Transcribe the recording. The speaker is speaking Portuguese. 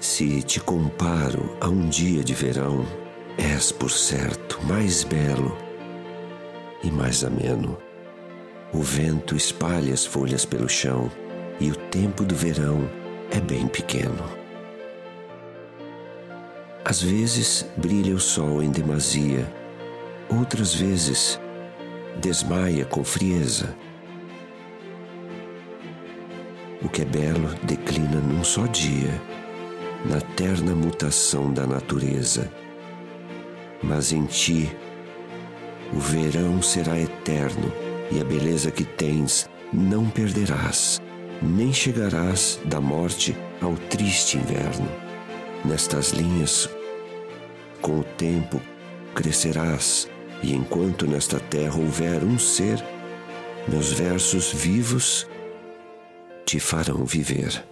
Se te comparo a um dia de verão, és, por certo, mais belo e mais ameno. O vento espalha as folhas pelo chão e o tempo do verão é bem pequeno. Às vezes brilha o sol em demasia, outras vezes desmaia com frieza. O que é belo declina num só dia, na terna mutação da natureza. Mas em ti, o verão será eterno e a beleza que tens não perderás, nem chegarás da morte ao triste inverno. Nestas linhas, com o tempo, crescerás, e enquanto nesta terra houver um ser, meus versos vivos te farão viver.